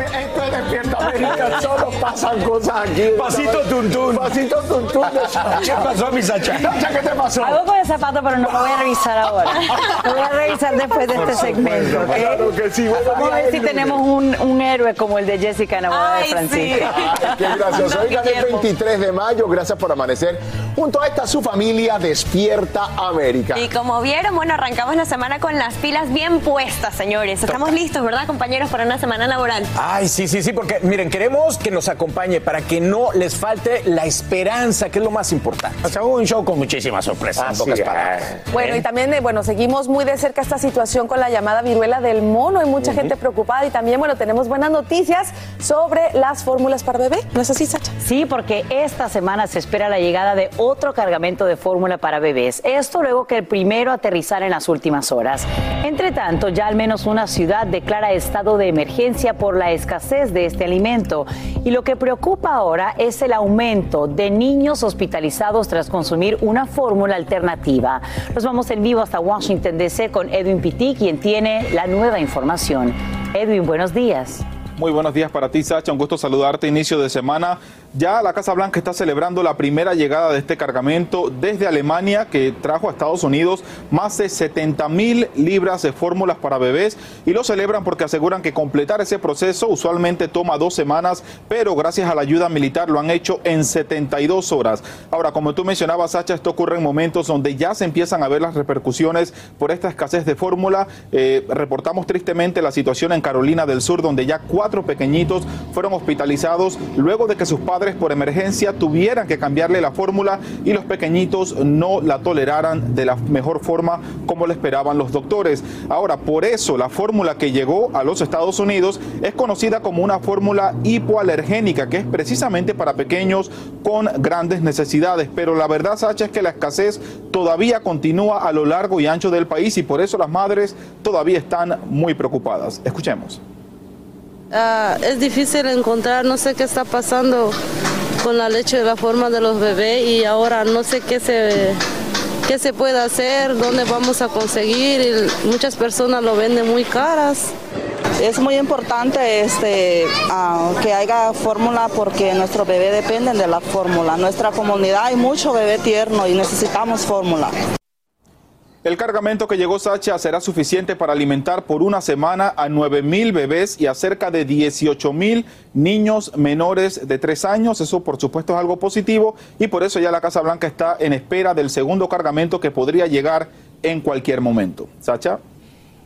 Esto es Despierta América, solo pasan cosas aquí. Pasito tuntún. Pasito tuntún de Sacha. ¿Qué pasó, mi Sacha? Sacha, ¿qué te pasó? Algo con el zapato, pero no lo voy a revisar ahora. Lo voy a revisar después de este segmento, ¿ok? Claro que sí. Buenos Vamos a ver si tenemos un, un héroe como el de Jessica en la boda de Francisco. Ay, Qué gracioso. Oigan, el 23 de mayo, gracias por amanecer junto a esta su familia Despierta América. Y como vieron, bueno, arrancamos la semana con las pilas bien puestas, señores. Estamos listos, ¿verdad, compañeros, para una semana laboral? Ay, sí, sí, sí, porque miren, queremos que nos acompañe para que no les falte la esperanza, que es lo más importante. O sea, un show con muchísimas sorpresas, es. palabras. Bueno, y también, eh, bueno, seguimos muy de cerca esta situación con la llamada viruela del mono. Hay mucha gente preocupada y también, bueno, tenemos buenas noticias sobre las fórmulas para bebé. ¿No es así, Sacha? Sí, porque esta semana se espera la llegada de otro cargamento de fórmula para bebés. Esto luego que el primero aterrizara en las últimas horas. Entre tanto, ya al menos una ciudad declara estado de emergencia por la escasez de este alimento. Y lo que preocupa ahora es el aumento de niños hospitalizados tras consumir una fórmula alternativa. Nos vamos en vivo hasta Washington, D.C. con Edwin Pitti, quien tiene la nueva información. Edwin, buenos días. Muy buenos días para ti, Sacha. Un gusto saludarte. Inicio de semana. Ya la Casa Blanca está celebrando la primera llegada de este cargamento desde Alemania que trajo a Estados Unidos más de 70 mil libras de fórmulas para bebés y lo celebran porque aseguran que completar ese proceso usualmente toma dos semanas, pero gracias a la ayuda militar lo han hecho en 72 horas. Ahora, como tú mencionabas, Sacha, esto ocurre en momentos donde ya se empiezan a ver las repercusiones por esta escasez de fórmula. Eh, reportamos tristemente la situación en Carolina del Sur, donde ya cuatro pequeñitos fueron hospitalizados luego de que sus padres por emergencia tuvieran que cambiarle la fórmula y los pequeñitos no la toleraran de la mejor forma como le esperaban los doctores. Ahora, por eso la fórmula que llegó a los Estados Unidos es conocida como una fórmula hipoalergénica, que es precisamente para pequeños con grandes necesidades. Pero la verdad, Sacha, es que la escasez todavía continúa a lo largo y ancho del país y por eso las madres todavía están muy preocupadas. Escuchemos. Ah, es difícil encontrar, no sé qué está pasando con la leche de la forma de los bebés y ahora no sé qué se, qué se puede hacer, dónde vamos a conseguir y muchas personas lo venden muy caras. Es muy importante este, ah, que haya fórmula porque nuestros bebés dependen de la fórmula. Nuestra comunidad hay mucho bebé tierno y necesitamos fórmula. El cargamento que llegó Sacha será suficiente para alimentar por una semana a 9 mil bebés y a cerca de 18 mil niños menores de 3 años. Eso por supuesto es algo positivo y por eso ya la Casa Blanca está en espera del segundo cargamento que podría llegar en cualquier momento. Sacha.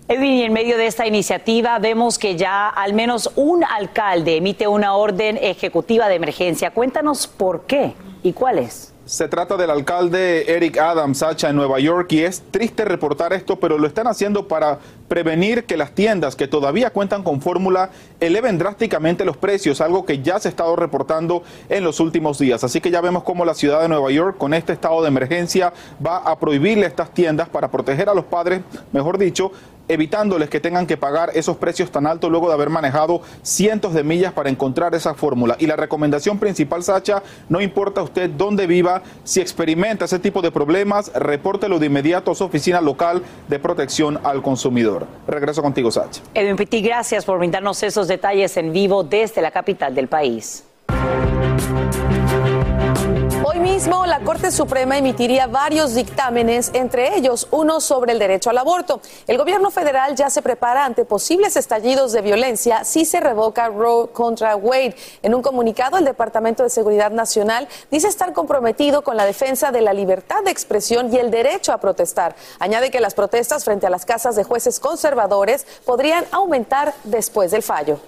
Edwin, y en medio de esta iniciativa vemos que ya al menos un alcalde emite una orden ejecutiva de emergencia. Cuéntanos por qué y cuál es. Se trata del alcalde Eric Adams, Sacha, en Nueva York, y es triste reportar esto, pero lo están haciendo para prevenir que las tiendas que todavía cuentan con fórmula eleven drásticamente los precios, algo que ya se ha estado reportando en los últimos días. Así que ya vemos cómo la ciudad de Nueva York, con este estado de emergencia, va a prohibirle estas tiendas para proteger a los padres, mejor dicho, evitándoles que tengan que pagar esos precios tan altos luego de haber manejado cientos de millas para encontrar esa fórmula. Y la recomendación principal, Sacha, no importa usted dónde viva, si experimenta ese tipo de problemas, repórtelo de inmediato a su oficina local de protección al consumidor. Regreso contigo, Sacha. Edwin Pitti, gracias por brindarnos esos detalles en vivo desde la capital del país. La Corte Suprema emitiría varios dictámenes, entre ellos uno sobre el derecho al aborto. El gobierno federal ya se prepara ante posibles estallidos de violencia si se revoca Roe contra Wade. En un comunicado, el Departamento de Seguridad Nacional dice estar comprometido con la defensa de la libertad de expresión y el derecho a protestar. Añade que las protestas frente a las casas de jueces conservadores podrían aumentar después del fallo.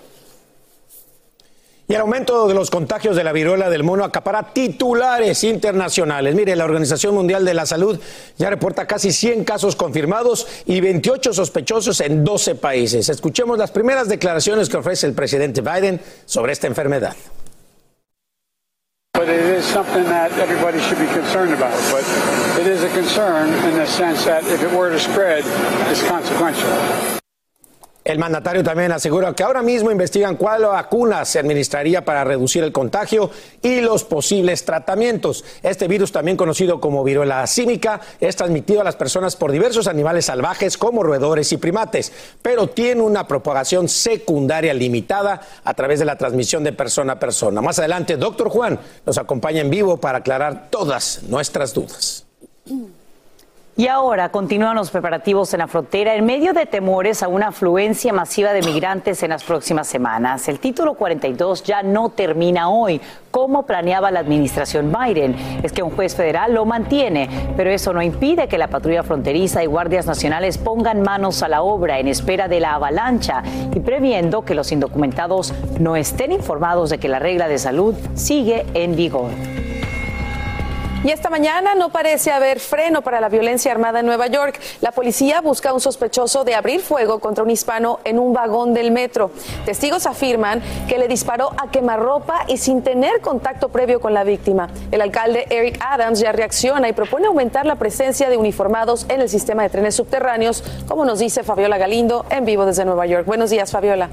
Y el aumento de los contagios de la viruela del mono acapara titulares internacionales. Mire, la Organización Mundial de la Salud ya reporta casi 100 casos confirmados y 28 sospechosos en 12 países. Escuchemos las primeras declaraciones que ofrece el presidente Biden sobre esta enfermedad. But it is something that everybody should be concerned about. But it is a concern in the sense that if it were to spread, it's consequential. El mandatario también asegura que ahora mismo investigan cuál vacuna se administraría para reducir el contagio y los posibles tratamientos. Este virus, también conocido como viruela símica, es transmitido a las personas por diversos animales salvajes como roedores y primates, pero tiene una propagación secundaria limitada a través de la transmisión de persona a persona. Más adelante, doctor Juan nos acompaña en vivo para aclarar todas nuestras dudas. Y ahora continúan los preparativos en la frontera en medio de temores a una afluencia masiva de migrantes en las próximas semanas. El título 42 ya no termina hoy, como planeaba la administración Biden. Es que un juez federal lo mantiene, pero eso no impide que la patrulla fronteriza y guardias nacionales pongan manos a la obra en espera de la avalancha y previendo que los indocumentados no estén informados de que la regla de salud sigue en vigor. Y esta mañana no parece haber freno para la violencia armada en Nueva York. La policía busca a un sospechoso de abrir fuego contra un hispano en un vagón del metro. Testigos afirman que le disparó a quemarropa y sin tener contacto previo con la víctima. El alcalde Eric Adams ya reacciona y propone aumentar la presencia de uniformados en el sistema de trenes subterráneos, como nos dice Fabiola Galindo en vivo desde Nueva York. Buenos días, Fabiola.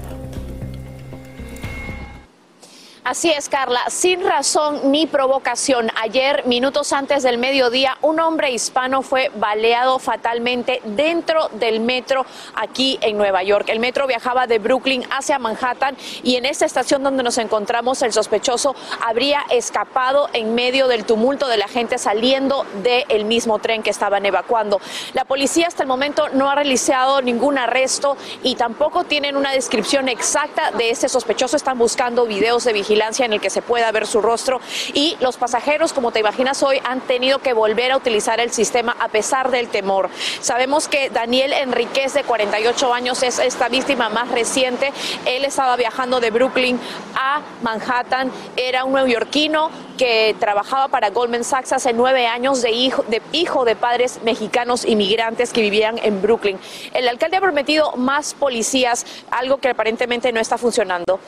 Así es, Carla, sin razón ni provocación. Ayer, minutos antes del mediodía, un hombre hispano fue baleado fatalmente dentro del metro aquí en Nueva York. El metro viajaba de Brooklyn hacia Manhattan y en esta estación donde nos encontramos, el sospechoso habría escapado en medio del tumulto de la gente saliendo del mismo tren que estaban evacuando. La policía hasta el momento no ha realizado ningún arresto y tampoco tienen una descripción exacta de este sospechoso. Están buscando videos de vigilancia en el que se pueda ver su rostro y los pasajeros, como te imaginas hoy, han tenido que volver a utilizar el sistema a pesar del temor. Sabemos que Daniel Enríquez, de 48 años, es esta víctima más reciente. Él estaba viajando de Brooklyn a Manhattan, era un neoyorquino que trabajaba para Goldman Sachs hace nueve años de hijo, de hijo de padres mexicanos inmigrantes que vivían en Brooklyn. El alcalde ha prometido más policías, algo que aparentemente no está funcionando.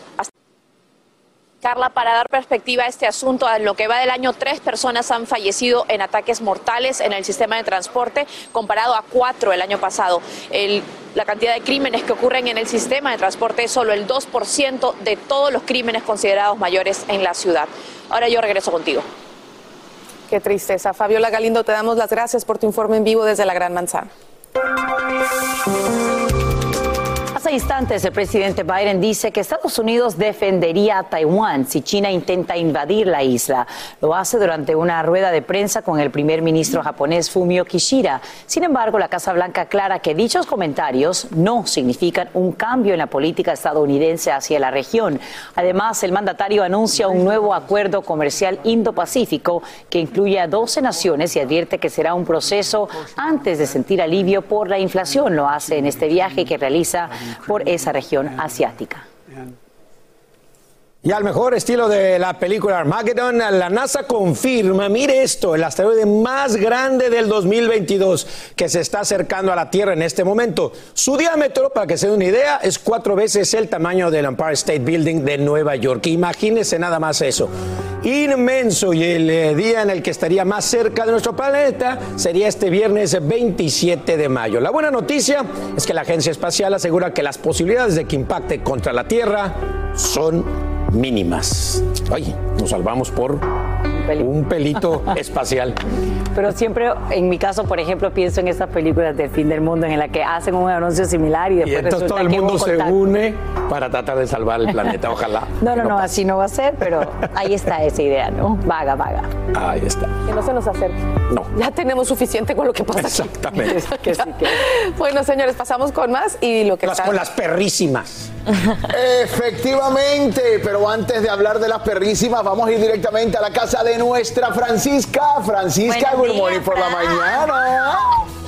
Carla, para dar perspectiva a este asunto, en lo que va del año, tres personas han fallecido en ataques mortales en el sistema de transporte, comparado a cuatro el año pasado. la cantidad de crímenes que ocurren en el sistema de transporte es solo el 2% de todos los crímenes considerados mayores en la ciudad. Ahora yo regreso contigo. Qué tristeza. Fabiola Galindo, te damos las gracias por tu informe en vivo desde la Gran Manzana. Hace instantes el presidente Biden dice que Estados Unidos defendería a Taiwán si China intenta invadir la isla. Lo hace durante una rueda de prensa con el primer ministro japonés Fumio Kishida. Sin embargo, la Casa Blanca aclara que dichos comentarios no significan un cambio en la política estadounidense hacia la región. Además, el mandatario anuncia un nuevo acuerdo comercial Indo-Pacífico que incluye a 12 naciones y advierte que será un proceso antes de sentir alivio por la inflación. Lo hace en este viaje que realiza por esa región asiática. Y al mejor estilo de la película Armageddon, la NASA confirma, mire esto, el asteroide más grande del 2022 que se está acercando a la Tierra en este momento. Su diámetro, para que se dé una idea, es cuatro veces el tamaño del Empire State Building de Nueva York. Imagínese nada más eso. Inmenso y el eh, día en el que estaría más cerca de nuestro planeta sería este viernes 27 de mayo. La buena noticia es que la Agencia Espacial asegura que las posibilidades de que impacte contra la Tierra son mínimas. Oye, nos salvamos por un pelito espacial. Pero siempre, en mi caso, por ejemplo, pienso en estas películas del fin del mundo en la que hacen un anuncio similar y después y entonces todo el mundo se une para tratar de salvar el planeta, ojalá. No, no, no, así no va a ser, pero ahí está esa idea, ¿no? Vaga, vaga. Ahí está. Que no se nos acerque. No. Ya tenemos suficiente con lo que pasa Exactamente. que sí, que... Bueno, señores, pasamos con más y lo que las, está... Con las perrísimas. Efectivamente, pero antes de hablar de las perrísimas, vamos a ir directamente a la casa de nuestra Francisca. Francisca, good morning por la mañana.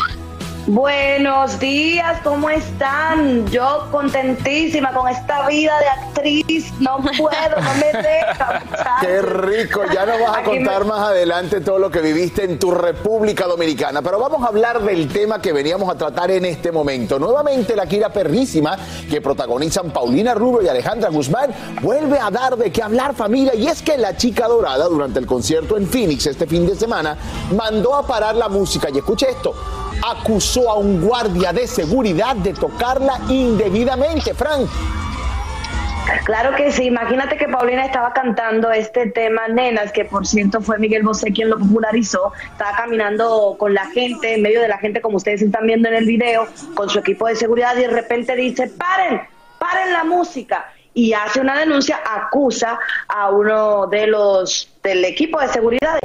Buenos días, ¿cómo están? Yo contentísima con esta vida de actriz. No puedo, no me deja. Qué rico, ya nos vas a Aquí contar me- más adelante todo lo que viviste en tu República Dominicana. Pero vamos a hablar del tema que veníamos a tratar en este momento. Nuevamente la gira perrísima que protagonizan Paulina Rubio y Alejandra Guzmán vuelve a dar de qué hablar familia. Y es que la chica dorada durante el concierto en Phoenix este fin de semana mandó a parar la música. Y escuche esto, acusó a un guardia de seguridad de tocarla indebidamente. Frank. Claro que sí, imagínate que Paulina estaba cantando este tema Nenas, que por cierto fue Miguel Bosé quien lo popularizó, estaba caminando con la gente, en medio de la gente como ustedes están viendo en el video, con su equipo de seguridad y de repente dice, paren, paren la música y hace una denuncia, acusa a uno de los del equipo de seguridad.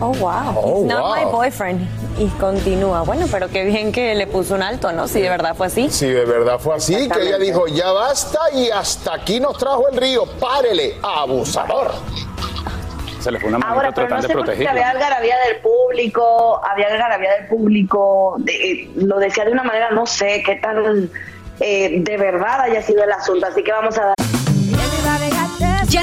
Oh, wow. Oh, not my boyfriend. Y continúa. Bueno, pero qué bien que le puso un alto, ¿no? Si de verdad fue así. Si de verdad fue así, que ella dijo, ya basta y hasta aquí nos trajo el río, párele, abusador. Se le fue una Ahora, pero no tratando sé por qué había algarabía del público, había algarabía del público, de- eh, lo decía de una manera, no sé qué tan eh, de verdad haya sido el asunto, así que vamos a dar.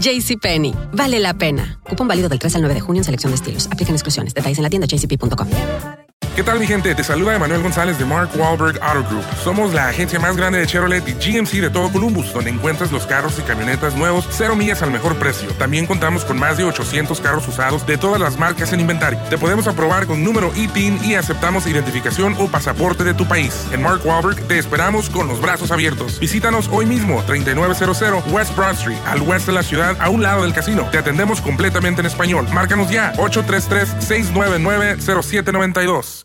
JCPenney, vale la pena. Cupón válido del 3 al 9 de junio en selección de estilos. Aplican exclusiones. Detalles en la tienda jcp.com. ¿Qué tal mi gente? Te saluda Emanuel González de Mark Wahlberg Auto Group. Somos la agencia más grande de Chevrolet y GMC de todo Columbus, donde encuentras los carros y camionetas nuevos, cero millas al mejor precio. También contamos con más de 800 carros usados de todas las marcas en inventario. Te podemos aprobar con número ITIN y aceptamos identificación o pasaporte de tu país. En Mark Wahlberg te esperamos con los brazos abiertos. Visítanos hoy mismo, 3900 West Broad Street, al oeste de la ciudad, a un lado del casino. Te atendemos completamente en español. Márcanos ya, 833-699-0792.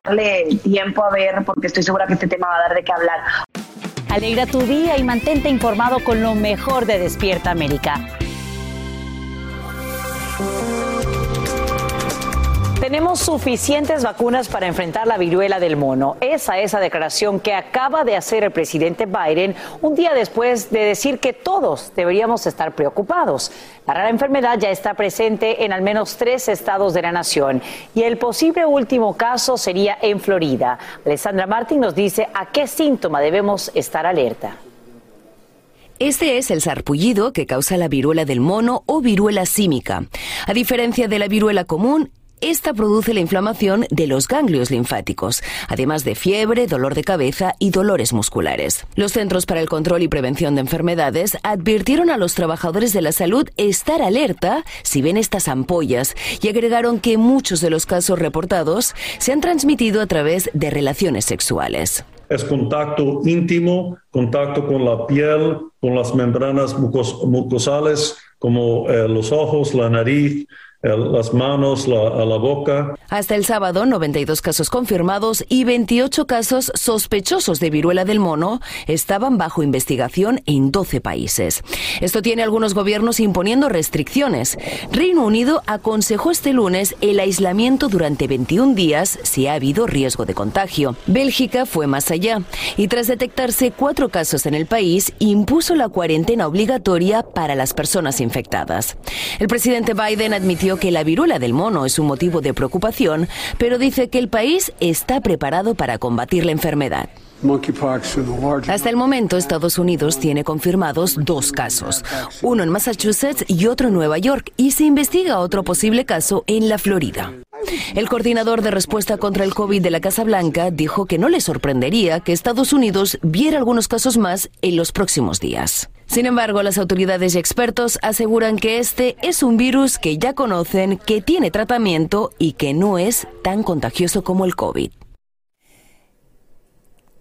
Darle tiempo a ver porque estoy segura que este tema va a dar de qué hablar. Alegra tu día y mantente informado con lo mejor de Despierta América. Tenemos suficientes vacunas para enfrentar la viruela del mono. Esa es la declaración que acaba de hacer el presidente Biden un día después de decir que todos deberíamos estar preocupados. La rara enfermedad ya está presente en al menos tres estados de la nación y el posible último caso sería en Florida. Alessandra Martín nos dice a qué síntoma debemos estar alerta. Este es el sarpullido que causa la viruela del mono o viruela símica. A diferencia de la viruela común, esta produce la inflamación de los ganglios linfáticos, además de fiebre, dolor de cabeza y dolores musculares. Los Centros para el Control y Prevención de Enfermedades advirtieron a los trabajadores de la salud estar alerta si ven estas ampollas y agregaron que muchos de los casos reportados se han transmitido a través de relaciones sexuales es contacto íntimo, contacto con la piel, con las membranas mucosales como eh, los ojos, la nariz, las manos, la, la boca. Hasta el sábado, 92 casos confirmados y 28 casos sospechosos de viruela del mono estaban bajo investigación en 12 países. Esto tiene algunos gobiernos imponiendo restricciones. Reino Unido aconsejó este lunes el aislamiento durante 21 días si ha habido riesgo de contagio. Bélgica fue más allá y tras detectarse cuatro casos en el país, impuso la cuarentena obligatoria para las personas infectadas. El presidente Biden admitió que la viruela del mono es un motivo de preocupación, pero dice que el país está preparado para combatir la enfermedad. Hasta el momento, Estados Unidos tiene confirmados dos casos, uno en Massachusetts y otro en Nueva York, y se investiga otro posible caso en la Florida. El coordinador de respuesta contra el COVID de la Casa Blanca dijo que no le sorprendería que Estados Unidos viera algunos casos más en los próximos días. Sin embargo, las autoridades y expertos aseguran que este es un virus que ya conocen, que tiene tratamiento y que no es tan contagioso como el COVID.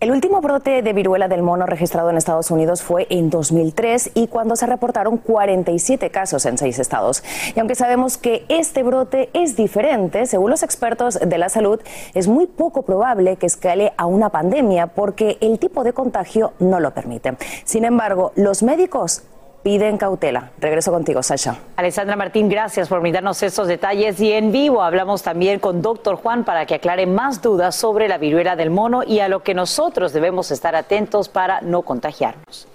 El último brote de viruela del mono registrado en Estados Unidos fue en 2003 y cuando se reportaron 47 casos en seis estados. Y aunque sabemos que este brote es diferente, según los expertos de la salud, es muy poco probable que escale a una pandemia porque el tipo de contagio no lo permite. Sin embargo, los médicos piden cautela. Regreso contigo, Sasha. Alessandra Martín, gracias por brindarnos estos detalles. Y en vivo hablamos también con doctor Juan para que aclare más dudas sobre la viruela del mono y a lo que nosotros debemos estar atentos para no contagiarnos.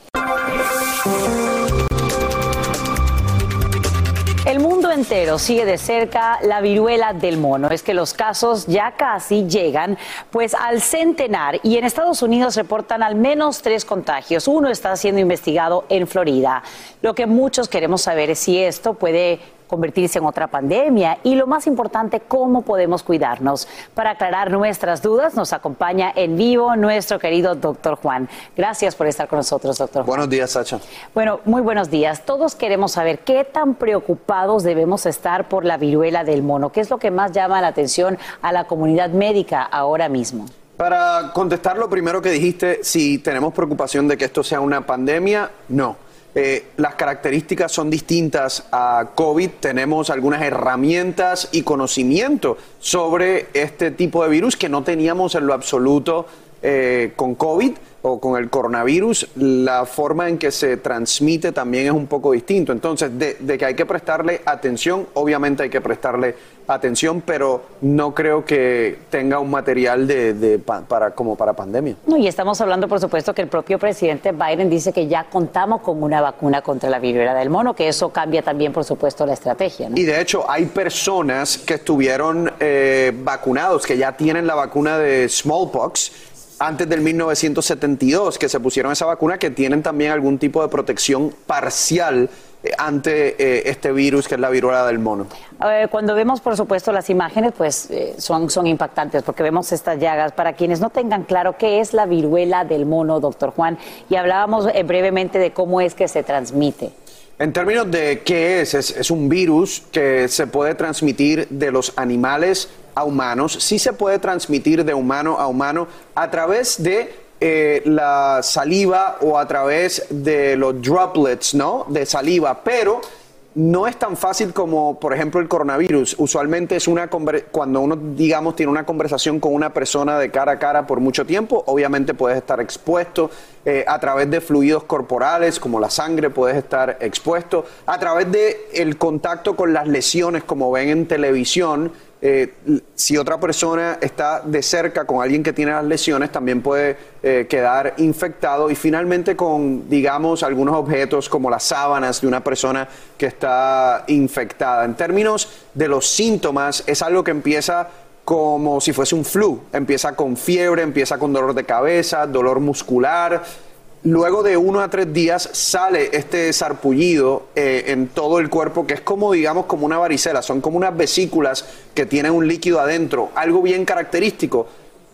Entero sigue de cerca la viruela del mono. Es que los casos ya casi llegan pues al centenar y en Estados Unidos reportan al menos tres contagios. Uno está siendo investigado en Florida. Lo que muchos queremos saber es si esto puede convertirse en otra pandemia y lo más importante, cómo podemos cuidarnos. Para aclarar nuestras dudas, nos acompaña en vivo nuestro querido doctor Juan. Gracias por estar con nosotros, doctor Juan. Buenos días, Sacha. Bueno, muy buenos días. Todos queremos saber qué tan preocupados debemos estar por la viruela del mono. ¿Qué es lo que más llama la atención a la comunidad médica ahora mismo? Para contestar lo primero que dijiste, si tenemos preocupación de que esto sea una pandemia, no. Eh, las características son distintas a COVID. Tenemos algunas herramientas y conocimiento sobre este tipo de virus que no teníamos en lo absoluto eh, con COVID o con el coronavirus, la forma en que se transmite también es un poco distinto. Entonces, de, que hay que prestarle atención, obviamente hay que prestarle atención, pero no creo que tenga un material de, para, como para pandemia. No, y estamos hablando, por supuesto, que el propio presidente Biden dice que ya contamos con una vacuna contra la viruela del mono, que eso cambia también, por supuesto, la estrategia. Y de hecho, hay personas que estuvieron eh, vacunados, que ya tienen la vacuna de smallpox antes del 1972 que se pusieron esa vacuna que tienen también algún tipo de protección parcial eh, ante eh, este virus que es la viruela del mono. cuando vemos, por supuesto, las imágenes, pues eh, son, son impactantes porque vemos estas llagas. Para quienes no tengan claro qué es la viruela del mono, doctor Juan, y hablábamos brevemente de cómo es que se transmite. En términos de qué es, es, es, un virus que se puede transmitir de los animales a humanos, sí se puede transmitir de humano a humano a través de eh, la saliva o a través de los droplets, ¿no? De saliva, pero no es tan fácil como, por ejemplo, el coronavirus. Usualmente es una cuando uno, digamos, tiene una conversación con una persona de cara a cara por mucho tiempo, obviamente puedes estar expuesto eh, a través de fluidos corporales, como la sangre, puedes estar expuesto a través de el contacto con las lesiones, como ven en televisión. Eh, si otra persona está de cerca con alguien que tiene las lesiones, también puede eh, quedar infectado. Y finalmente con, digamos, algunos objetos como las sábanas de una persona que está infectada. En términos de los síntomas, es algo que empieza como si fuese un flu. Empieza con fiebre, empieza con dolor de cabeza, dolor muscular, luego de uno a tres días sale este sarpullido eh, en todo el cuerpo, que es como, digamos, como una varicela, son como unas vesículas que tienen un líquido adentro, algo bien característico.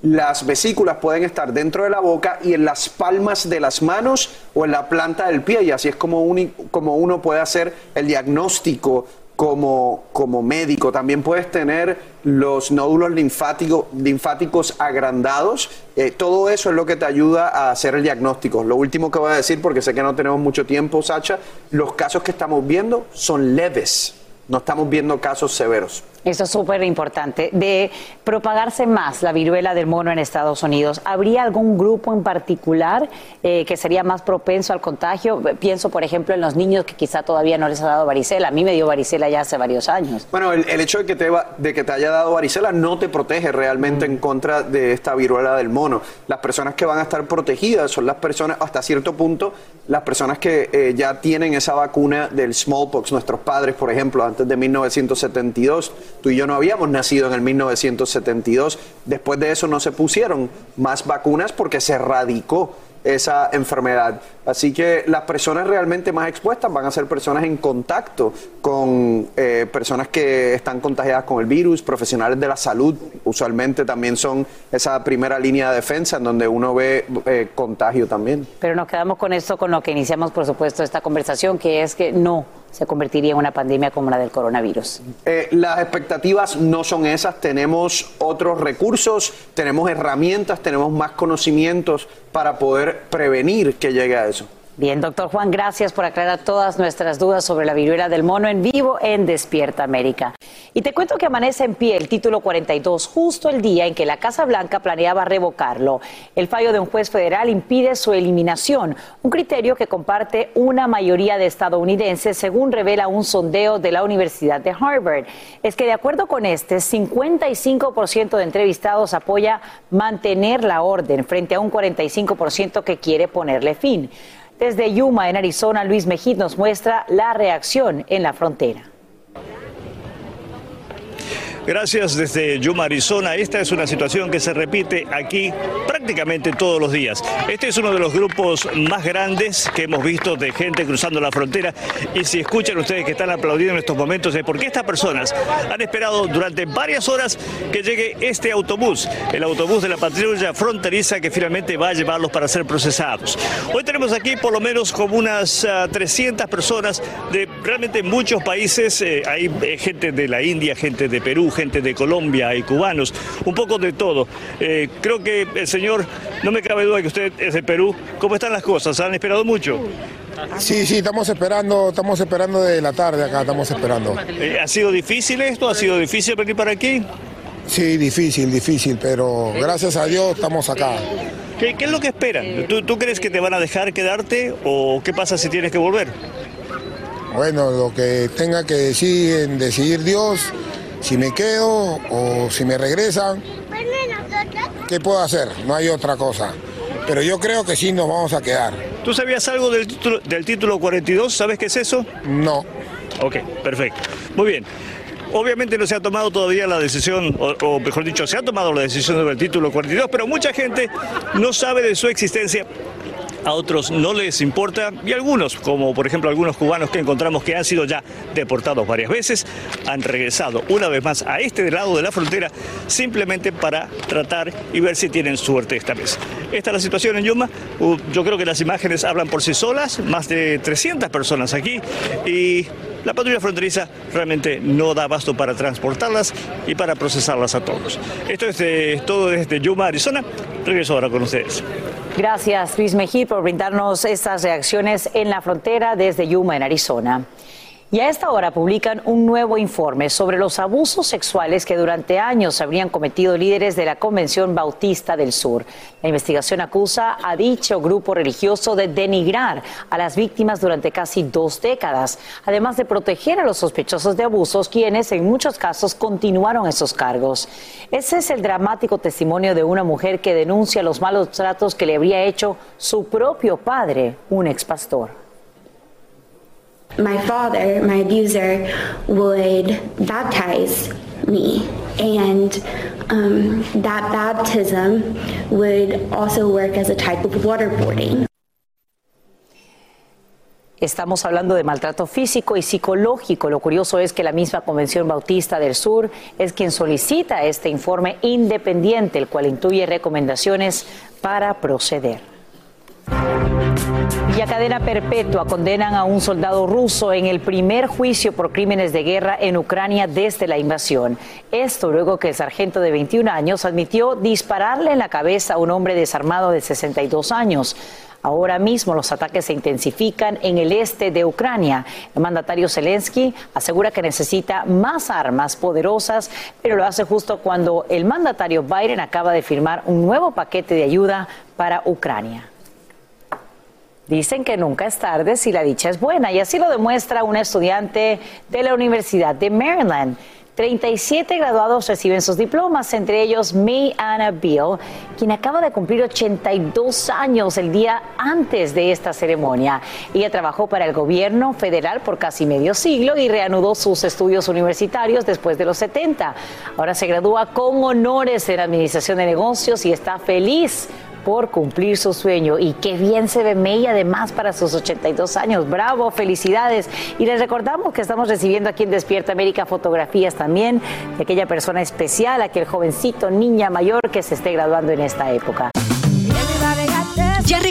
Las vesículas pueden estar dentro de la boca y en las palmas de las manos o en la planta del pie, y así es como, como uno puede hacer el diagnóstico como, como médico. También puedes tener los nódulos linfáticos, linfáticos agrandados. Eh, todo eso es lo que te ayuda a hacer el diagnóstico. Lo último que voy a decir, porque sé que no tenemos mucho tiempo, Sacha, los casos que estamos viendo son leves. No estamos viendo casos severos. Eso es súper importante. De propagarse más la viruela del mono en Estados Unidos, ¿habría algún grupo en particular eh, que sería más propenso al contagio? Pienso, por ejemplo, en los niños que quizá todavía no les ha dado varicela. A mí me dio varicela ya hace varios años. Bueno, el, hecho de que, te, de que te haya dado varicela no te protege realmente en contra de esta viruela del mono. Las personas que van a estar protegidas son las personas, hasta cierto punto, las personas que eh, ya tienen esa vacuna del smallpox. Nuestros padres, por ejemplo, antes de 1972 Tú y yo no habíamos nacido en el 1972. Después de eso no se pusieron más vacunas porque se erradicó esa enfermedad. Así que las personas realmente más expuestas van a ser personas en contacto con eh, personas que están contagiadas con el virus, profesionales de la salud, usualmente también son esa primera línea de defensa en donde uno ve eh, contagio también. Pero nos quedamos con esto, con lo que iniciamos, por supuesto, esta conversación, que es que no se convertiría en una pandemia como la del coronavirus. Eh, las expectativas no son esas, tenemos otros recursos, tenemos herramientas, tenemos más conocimientos para poder prevenir que llegue a eso. Bien, doctor Juan, gracias por aclarar todas nuestras dudas sobre la viruela del mono en vivo en Despierta América. Y te cuento que amanece en pie el título 42 justo el día en que la Casa Blanca planeaba revocarlo. El fallo de un juez federal impide su eliminación, un criterio que comparte una mayoría de estadounidenses, según revela un sondeo de la Universidad de Harvard. Es que de acuerdo con este, 55% de entrevistados apoya mantener la orden frente a un 45% que quiere ponerle fin. Desde Yuma, en Arizona, Luis Mejid nos muestra la reacción en la frontera. Gracias desde Yuma, Arizona. Esta es una situación que se repite aquí prácticamente todos los días. Este es uno de los grupos más grandes que hemos visto de gente cruzando la frontera. Y si escuchan ustedes que están aplaudiendo en estos momentos es porque estas personas han esperado durante varias horas que llegue este autobús, el autobús de la patrulla fronteriza que finalmente va a llevarlos para ser procesados. Hoy tenemos aquí por lo menos como unas 300 ah, personas de realmente muchos países. Eh, hay eh, gente de la India, gente de Perú, gente de Colombia, hay cubanos, un poco de todo. Eh, creo que el señor, no me cabe duda que usted es de Perú. ¿Cómo están las cosas? ¿Han esperado mucho? Sí, sí, estamos esperando, estamos esperando de la tarde acá, estamos esperando. Eh, ¿Ha sido difícil esto? ¿Ha sido difícil venir para aquí? Sí, difícil, difícil, pero gracias a Dios estamos acá. ¿Qué, es lo que esperan? ¿Tú, ¿Tú crees que te van a dejar quedarte o qué pasa si tienes que volver? Bueno, lo que tenga que decir, decidir Dios, si me quedo o si me regresan, ¿qué puedo hacer? No hay otra cosa. Pero yo creo que sí nos vamos a quedar. ¿Tú sabías algo del título, del título 42? ¿Sabes qué es eso? No. Ok, perfecto. Muy bien. Obviamente no se ha tomado todavía la decisión, o, o, mejor dicho, se ha tomado la decisión del título 42, pero mucha gente no sabe de su existencia a otros no les importa y algunos, como por ejemplo algunos cubanos que encontramos que han sido ya deportados varias veces, han regresado una vez más a este lado de la frontera simplemente para tratar y ver si tienen suerte esta vez. Esta es la situación en Yuma, yo creo que las imágenes hablan por sí solas, más de 300 personas aquí y la patrulla fronteriza realmente no da abasto para transportarlas y para procesarlas a todos. Esto es todo desde Yuma, Arizona. Regreso ahora con ustedes. Gracias, Luis Mejía, por brindarnos estas reacciones en la frontera desde Yuma, en Arizona. Y a esta hora publican un nuevo informe sobre los abusos sexuales que durante años habrían cometido líderes de la Convención Bautista del Sur. La investigación acusa a dicho grupo religioso de denigrar a las víctimas durante casi dos décadas, además de proteger a los sospechosos de abusos, quienes en muchos casos continuaron esos cargos. Ese es el dramático testimonio de una mujer que denuncia los malos tratos que le habría hecho su propio padre, un ex pastor. My father, my abuser, would baptize me. And um, that baptism would also work as a type of waterboarding. Estamos hablando de maltrato físico y psicológico. Lo curioso es que la misma Convención Bautista del Sur es quien solicita este informe independiente, el cual incluye recomendaciones para proceder. Y a cadena perpetua condenan a un soldado ruso en el primer juicio por crímenes de guerra en Ucrania desde la invasión. Esto luego que el sargento de 21 años admitió dispararle en la cabeza a un hombre desarmado de 62 años. Ahora mismo los ataques se intensifican en el este de Ucrania. El mandatario Zelensky asegura que necesita más armas poderosas, pero lo hace justo cuando el mandatario Biden acaba de firmar un nuevo paquete de ayuda para Ucrania. Dicen que nunca es tarde si la dicha es buena y así lo demuestra una estudiante de la Universidad de Maryland. 37 graduados reciben sus diplomas, entre ellos May Anna Beal, quien acaba de cumplir 82 años el día antes de esta ceremonia. Ella trabajó para el gobierno federal por casi medio siglo y reanudó sus estudios universitarios después de los 70. Ahora se gradúa con honores en Administración de Negocios y está feliz por cumplir su sueño. Y qué bien se ve May además para sus 82 años. Bravo, felicidades. Y les recordamos que estamos recibiendo aquí en Despierta América fotografías también de aquella persona especial, aquel jovencito, niña mayor que se esté graduando en esta época.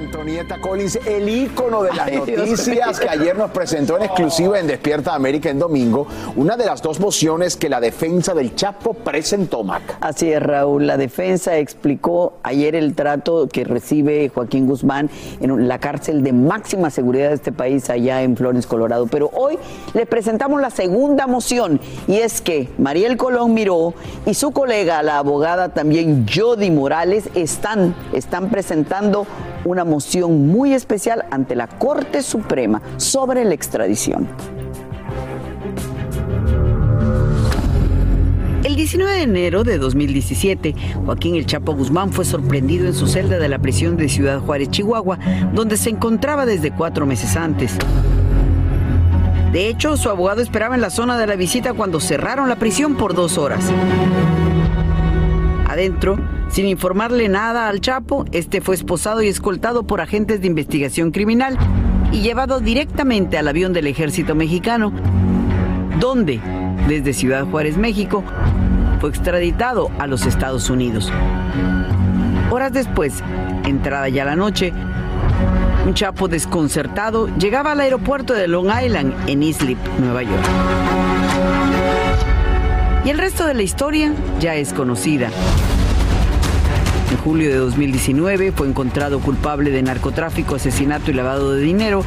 Antonieta Collins, el ícono de las noticias que ayer nos presentó en exclusiva en Despierta América en domingo, una de las dos mociones que la defensa del Chapo presentó, Mac. Así es, Raúl. La defensa explicó ayer el trato que recibe Joaquín Guzmán en la cárcel de máxima seguridad de este país allá en Flores, Colorado. Pero hoy le presentamos la segunda moción y es que Mariel Colón Miró y su colega, la abogada también Jody Morales, están, están presentando una muy especial ante la Corte Suprema sobre la extradición. El 19 de enero de 2017, Joaquín El Chapo Guzmán fue sorprendido en su celda de la prisión de Ciudad Juárez, Chihuahua, donde se encontraba desde cuatro meses antes. De hecho, su abogado esperaba en la zona de la visita cuando cerraron la prisión por dos horas. Adentro, sin informarle nada al Chapo, este fue esposado y escoltado por agentes de investigación criminal y llevado directamente al avión del ejército mexicano, donde, desde Ciudad Juárez, México, fue extraditado a los Estados Unidos. Horas después, entrada ya la noche, un Chapo desconcertado llegaba al aeropuerto de Long Island, en Islip, Nueva York. Y el resto de la historia ya es conocida. En julio de 2019 fue encontrado culpable de narcotráfico, asesinato y lavado de dinero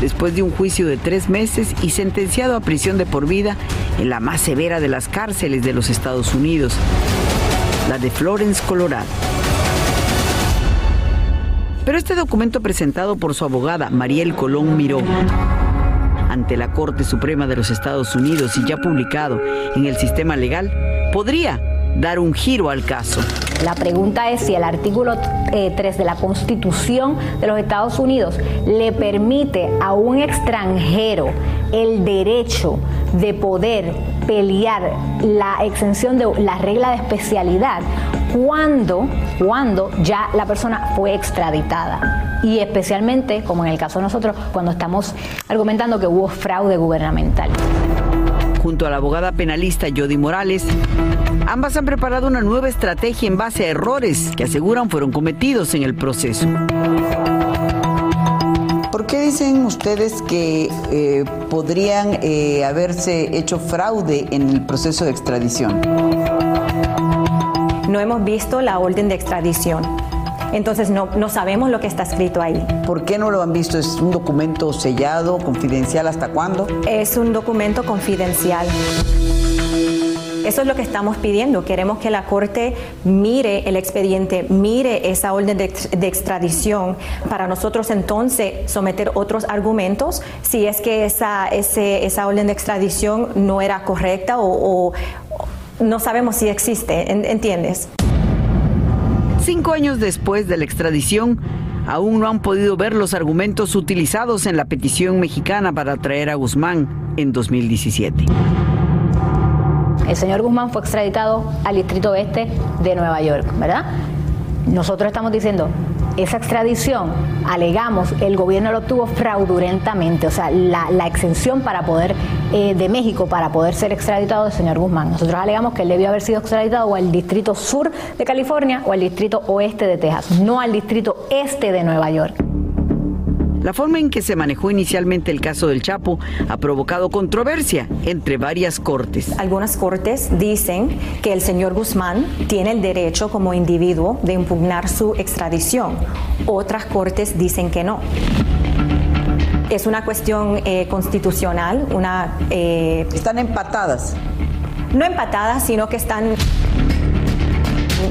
después de un juicio de tres meses y sentenciado a prisión de por vida en la más severa de las cárceles de los Estados Unidos, la de Florence, Colorado. Pero este documento presentado por su abogada, Mariel Colón Miró, ante la Corte Suprema de los Estados Unidos y ya publicado en el sistema legal, podría dar un giro al caso. La pregunta es si el artículo 3 eh, de la Constitución de los Estados Unidos le permite a un extranjero el derecho de poder pelear la exención de la regla de especialidad cuando, cuando ya la persona fue extraditada. Y especialmente, como en el caso de nosotros, cuando estamos argumentando que hubo fraude gubernamental. Junto a la abogada penalista Jody Morales, ambas han preparado una nueva estrategia en base a errores que aseguran fueron cometidos en el proceso. ¿Por qué dicen ustedes que eh, podrían eh, haberse hecho fraude en el proceso de extradición? No hemos visto la orden de extradición. Entonces no, no sabemos lo que está escrito ahí. ¿Por qué no lo han visto? ¿Es un documento sellado, confidencial? ¿Hasta cuándo? Es un documento confidencial. Eso es lo que estamos pidiendo. Queremos que la Corte mire el expediente, mire esa orden de, extradición para nosotros entonces someter otros argumentos si es que esa, esa orden de extradición no era correcta o, o no sabemos si existe, ¿entiendes? Cinco años después de la extradición, aún no han podido ver los argumentos utilizados en la petición mexicana para traer a Guzmán en 2017. El señor Guzmán fue extraditado al Distrito Oeste de Nueva York, ¿verdad? Nosotros estamos diciendo, esa extradición, alegamos, el gobierno lo obtuvo fraudulentamente, o sea, la, exención para poder, eh, de México para poder ser extraditado del señor Guzmán. Nosotros alegamos que él debió haber sido extraditado al distrito sur de California o al distrito oeste de Texas, no al distrito este de Nueva York. La forma en que se manejó inicialmente el caso del Chapo ha provocado controversia entre varias cortes. Algunas cortes dicen que el señor Guzmán tiene el derecho como individuo de impugnar su extradición. Otras cortes dicen que no. Es una cuestión eh, constitucional, una... Eh, están empatadas. No empatadas, sino que están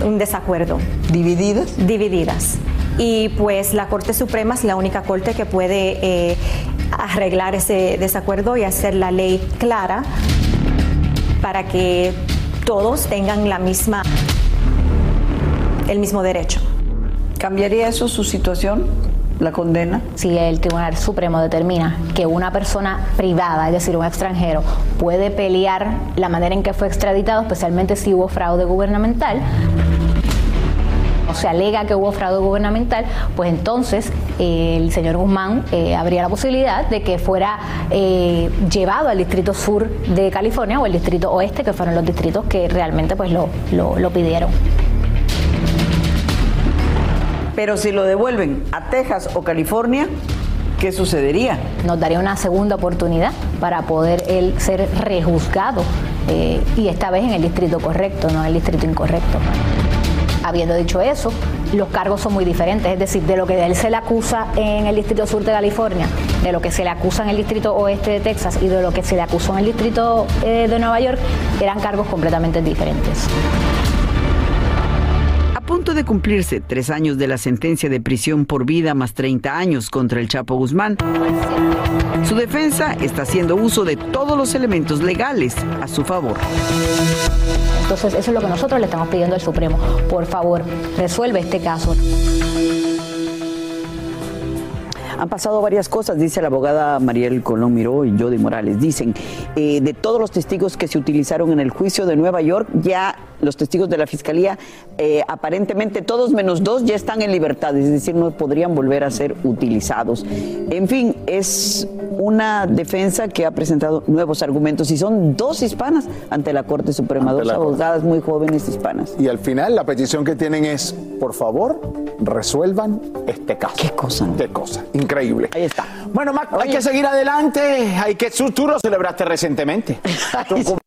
un desacuerdo. ¿Divididas? Divididas y pues la Corte Suprema es la única corte que puede eh, arreglar ese desacuerdo y hacer la ley clara para que todos tengan la misma el mismo derecho. ¿Cambiaría eso su situación? ¿La condena? Si el Tribunal Supremo determina que una persona privada, es decir, un extranjero, puede pelear la manera en que fue extraditado, especialmente si hubo fraude gubernamental, se alega que hubo fraude gubernamental, pues entonces eh, el señor Guzmán eh, habría la posibilidad de que fuera eh, llevado al distrito sur de California o el distrito oeste, que fueron los distritos que realmente pues lo, lo pidieron. Pero si lo devuelven a Texas o California, ¿qué sucedería? Nos daría una segunda oportunidad para poder él ser rejuzgado y esta vez en el distrito correcto, no en el distrito incorrecto. Habiendo dicho eso, los cargos son muy diferentes, es decir, de lo que él se le acusa en el Distrito Sur de California, de lo que se le acusa en el Distrito Oeste de Texas y de lo que se le acusó en el Distrito eh, de Nueva York, eran cargos completamente diferentes de cumplirse tres años de la sentencia de prisión por vida más 30 años contra el Chapo Guzmán, su defensa está haciendo uso de todos los elementos legales a su favor. Entonces, eso es lo que nosotros le estamos pidiendo al Supremo. Por favor, resuelve este caso. Han pasado varias cosas, dice la abogada Mariel Colón Miró y Jody Morales. Dicen, eh, de todos los testigos que se utilizaron en el juicio de Nueva York, ya los testigos de la fiscalía, eh, aparentemente todos menos dos ya están en libertad, es decir, no podrían volver a ser utilizados. En fin, es una defensa que ha presentado nuevos argumentos y son dos hispanas ante la Corte Suprema, dos abogadas muy jóvenes hispanas. Y al final la petición que tienen es, por favor, resuelvan este caso. ¿Qué cosa? ¿Qué cosa? Increíble. Ahí está. Bueno, Mac, hay que seguir adelante. Hay que, tú lo celebraste recientemente.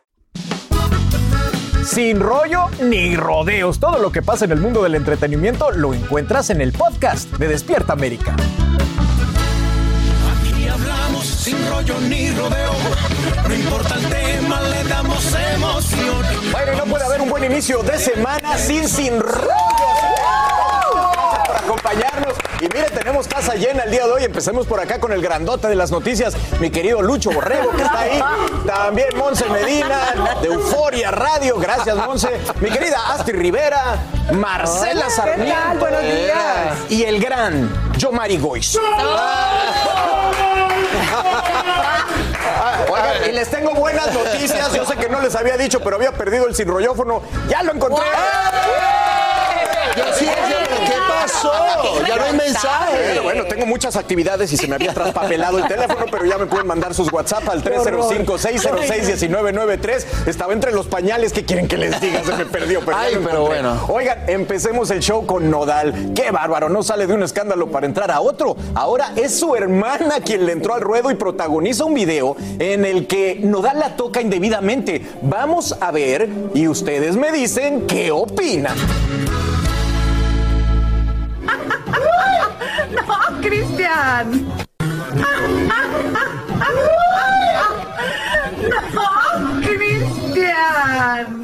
Sin rollo ni rodeos. Todo lo que pasa en el mundo del entretenimiento lo encuentras en el podcast de Despierta América. Aquí hablamos sin rollo ni rodeo. No importa el tema, le damos emoción. Bueno, y no puede haber un buen inicio de semana sin sin rollos. Acompañarnos. Y mire, tenemos casa llena el día de hoy. Empecemos por acá con el grandote de las noticias, mi querido Lucho Borrego, que está ahí. También Monse Medina, de Euforia Radio. Gracias, Monse. Mi querida Asti Rivera, Marcela Hola, ¿qué Sarmiento. tal? Buenos días. Y el gran Yomari Goiz. Oigan, y les tengo buenas noticias. Yo sé que no les había dicho, pero había perdido el sinrollófono. ¡Ya lo encontré! Yo sí decía, ¿pero qué pasó? Ya no hay mensaje. Bueno, bueno, tengo muchas actividades y se me había traspapelado el teléfono, pero ya me pueden mandar sus WhatsApp al 305-606-1993. Estaba entre los pañales. ¿Qué quieren que les diga? Se me perdió. Pero Ay, pero bueno. Oigan, empecemos el show con Nodal. Qué bárbaro, no sale de un escándalo para entrar a otro. Ahora es su hermana quien le entró al ruedo y protagoniza un video en el que Nodal la toca indebidamente. Vamos a ver y ustedes me dicen qué opinan. Cristian. No, Cristian.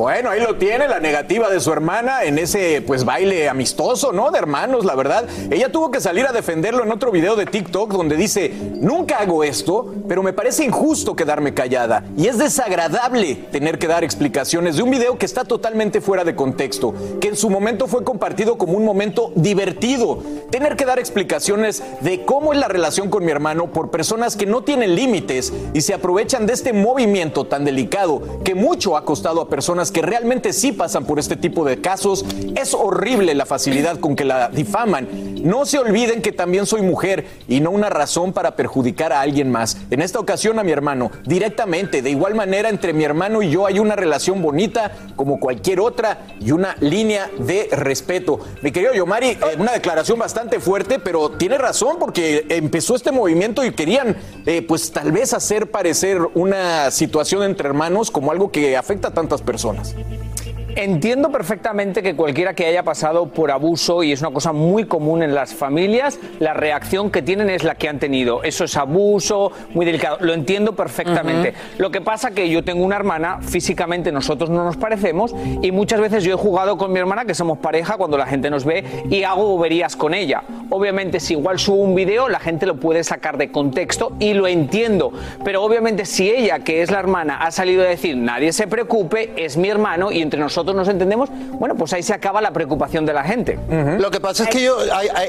Bueno, ahí lo tiene, la negativa de su hermana en ese pues baile amistoso, ¿no? De hermanos, la verdad. Ella tuvo que salir a defenderlo en otro video de TikTok donde dice, nunca hago esto, pero me parece injusto quedarme callada. Y es desagradable tener que dar explicaciones de un video que está totalmente fuera de contexto, que en su momento fue compartido como un momento divertido. Tener que dar explicaciones de cómo es la relación con mi hermano por personas que no tienen límites y se aprovechan de este movimiento tan delicado que mucho ha costado a personas que realmente sí pasan por este tipo de casos. Es horrible la facilidad con que la difaman. No se olviden que también soy mujer y no una razón para perjudicar a alguien más. En esta ocasión a mi hermano, directamente. De igual manera, entre mi hermano y yo hay una relación bonita como cualquier otra y una línea de respeto. Mi querido Yomari, eh, una declaración bastante fuerte, pero tiene razón porque empezó este movimiento y querían, eh, pues tal vez hacer parecer una situación entre hermanos como algo que afecta a tantas personas. Podcast. Entiendo perfectamente que cualquiera que haya pasado por abuso, y es una cosa muy común en las familias, la reacción que tienen es la que han tenido. Eso es abuso, muy delicado. Lo entiendo perfectamente. Lo que pasa que yo tengo una hermana, físicamente nosotros no nos parecemos, y muchas veces yo he jugado con mi hermana, que somos pareja, cuando la gente nos ve, y hago boberías con ella. Obviamente, si igual subo un video, la gente lo puede sacar de contexto y lo entiendo. Pero obviamente, si ella, que es la hermana, ha salido a decir, nadie se preocupe, es mi hermano, y entre nosotros nos entendemos, bueno, pues ahí se acaba la preocupación de la gente. Lo que pasa es que yo,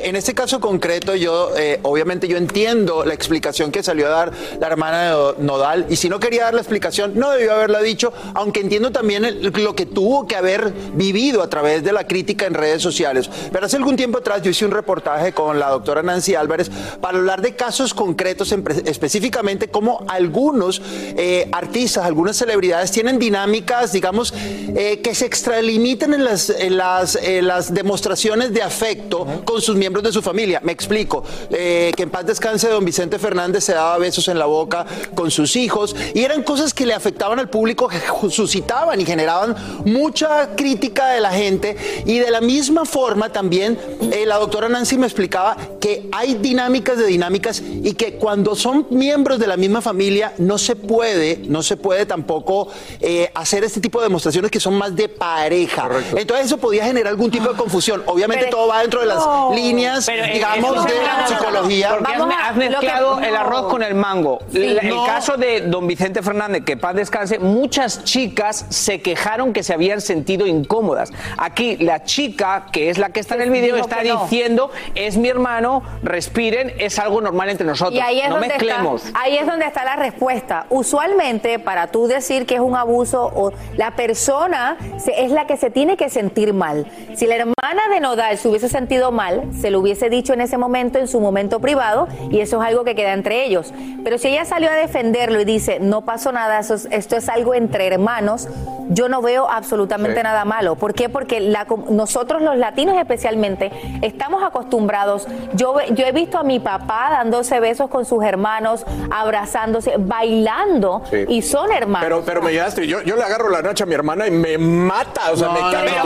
en este caso concreto, yo, eh, obviamente, yo entiendo la explicación que salió a dar la hermana de Nodal, y si no quería dar la explicación, no debió haberla dicho, aunque entiendo también el- lo que tuvo que haber vivido a través de la crítica en redes sociales. Pero hace algún tiempo atrás yo hice un reportaje con la doctora Nancy Álvarez para hablar de casos concretos, en específicamente cómo algunos eh, artistas, algunas celebridades tienen dinámicas, digamos, eh, que se extralimiten en las, en las, en las demostraciones de afecto con sus miembros de su familia. Me explico. Eh, que en paz descanse don Vicente Fernández se daba besos en la boca con sus hijos y eran cosas que le afectaban al público, que suscitaban y generaban mucha crítica de la gente y de la misma forma también eh, la doctora Nancy me explicaba que hay dinámicas de dinámicas y que cuando son miembros de la misma familia no se puede, no se puede tampoco eh, hacer este tipo de demostraciones que son más de pareja. Entonces eso podía generar algún tipo de confusión. Obviamente Pero- todo va dentro de las No. líneas, Pero, eh, digamos, de psicología. Porque has, me- has mezclado el arroz con el mango. Sí. La- el No. caso de don Vicente Fernández, que paz descanse, muchas chicas se quejaron que se habían sentido incómodas. Aquí la chica, que es la que está en el video, está diciendo, es mi hermano, respiren, es algo normal entre nosotros. Y ahí es, no donde mezclemos. Está, ahí es donde está la respuesta. Usualmente, para tú decir que es un abuso, o la persona es la que se tiene que sentir mal. Si la hermana de Nodal se hubiese sentido mal, se lo hubiese dicho en ese momento, en su momento privado, y eso es algo que queda entre ellos. Pero si ella salió a defenderlo y dice, no pasó nada, eso es- esto es algo entre hermanos, yo no veo absolutamente Sí. nada malo. ¿Por qué? Porque la nosotros los latinos especialmente estamos acostumbrados. Yo, yo he visto a mi papá dándose besos con sus hermanos, abrazándose, bailando Sí. y son hermanos. Pero, pero me llegaste, yo, yo le agarro la nacha a mi hermana y me mata, o sea, No, me no, cae. no.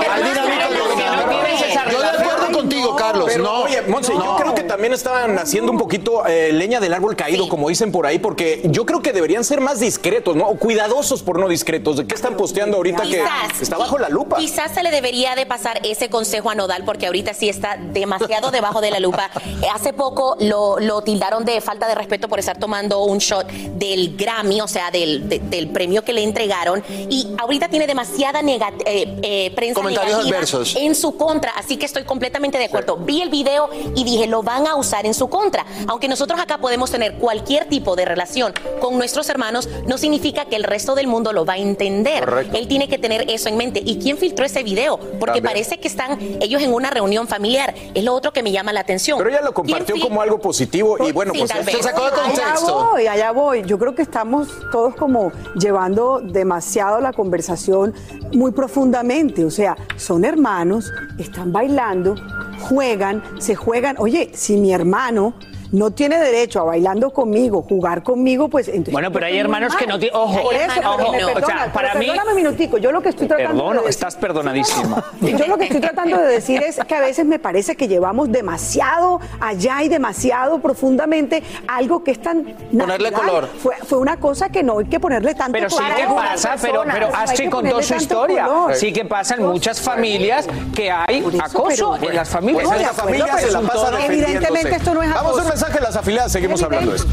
Yo de acuerdo contigo, Carlos. Pero, no. oye, Monse, yo creo que también estaban haciendo un poquito eh, leña del árbol caído, como dicen por ahí, porque yo creo que deberían ser más discretos, ¿no? O cuidadosos por no discretos. ¿De qué están posteando ahorita que Quizás. está bajo la lupa? Quizás se le debería de pasar ese consejo a Nodal porque ahorita sí está demasiado debajo de la lupa. Eh, Hace poco lo, lo tildaron de falta de respeto por estar tomando un shot del Grammy, o sea, del, de- del premio que le entregaron. Y ahorita tiene demasiada nega- eh, eh, prensa Comentarios negativa adversos. en su contra. Así que estoy completamente de acuerdo. Vi el video y dije, lo van a usar en su contra. Aunque nosotros acá podemos tener cualquier tipo de relación con nuestros hermanos, no significa que el resto del mundo lo va a entender. Correcto. Él tiene que tener eso en mente. ¿Y quién filtró ese video? Porque También. parece que están ellos en una reunión familiar. Es lo otro que me llama la atención. Pero ella lo compartió como algo positivo y bueno, Sí, pues se sacó de Allá contexto. voy, allá voy. Yo creo que estamos todos como llevando demasiado la conversación muy profundamente. O sea, son hermanos, están bailando, juegan, se juegan. Oye, si mi hermano no tiene derecho a bailando conmigo, jugar conmigo, pues entonces. Bueno, pero hay hermanos que no tienen- ojo, Por eso, pero ojo, me no. O sea, para pero mí- Perdóname un minutico. Yo lo que estoy tratando Perdón, de estás perdonadísima. yo lo que estoy tratando de decir es que a veces me parece que llevamos demasiado allá y demasiado profundamente algo que es tan Ponerle natural. color. Fue, fue una cosa que no hay que ponerle tanto Pero sí color. que a una pasa, pero, persona. pero que Astrid contó su historia. color. Sí que pasa en muchas familias que hay acoso en las familias. Pues esta familia se la pasa Evidentemente esto no es Vamos a un acoso. Mensaje de las afiliadas, seguimos hablando de esto.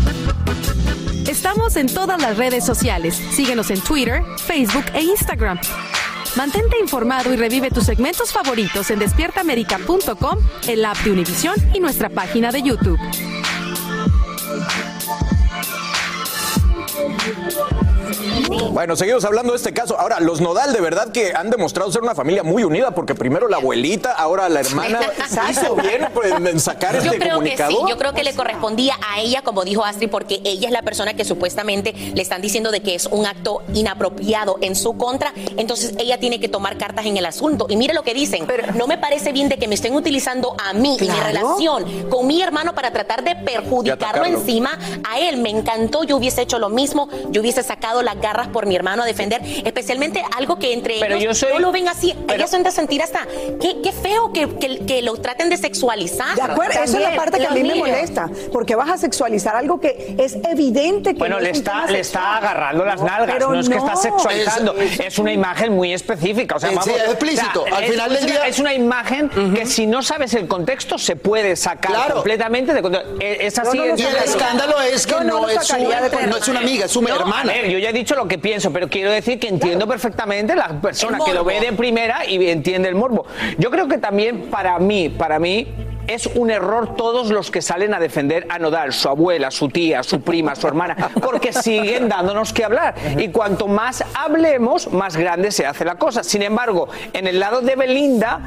Estamos en todas las redes sociales. Síguenos en Twitter, Facebook e Instagram. Mantente informado y revive tus segmentos favoritos en despiertaamerica.com, el app de Univision y nuestra página de YouTube. Bueno, seguimos hablando de este caso. Ahora, los Nodal de verdad que han demostrado ser una familia muy unida porque primero la abuelita, ahora la hermana hizo bien pues, en sacar Yo este creo que sí, yo creo que le correspondía a ella, como dijo Astrid, porque ella es la persona que supuestamente le están diciendo de que es un acto inapropiado en su contra, entonces ella tiene que tomar cartas en el asunto. Y mire lo que dicen, no me parece bien de que me estén utilizando a mí y mi Claro. relación con mi hermano para tratar de perjudicarlo encima a él. Me encantó, yo hubiese hecho lo mismo, yo hubiese sacado las garras por mi hermano a defender, especialmente algo que entre Pero ellos yo soy- no lo ven así. pero- ellas son de sentir hasta, qué, qué feo que, que, que lo traten de sexualizar. De acuerdo, esa es la parte que a mí me niños. molesta, porque vas a sexualizar algo que es evidente que Bueno, no le es está, le está agarrando las No, nalgas, no es que está sexualizando, Es- es, una imagen muy específica. O sea, Sí, vamos, es explícito. o sea, Al es- final del una- día- Es una imagen que si no sabes el contexto se puede sacar Claro. completamente de contexto. Es es así. Y el escándalo es que no es, su, no es una amiga, es su No, hermana. A ver, yo ya he dicho lo que pienso, pero quiero decir que entiendo perfectamente la persona El que lo ve de primera y entiende el morbo. Yo creo que también para mí, para mí es un error todos los que salen a defender a Nodal, su abuela, su tía, su prima, su hermana, porque siguen dándonos que hablar. Y cuanto más hablemos, más grande se hace la cosa. Sin embargo, en el lado de Belinda,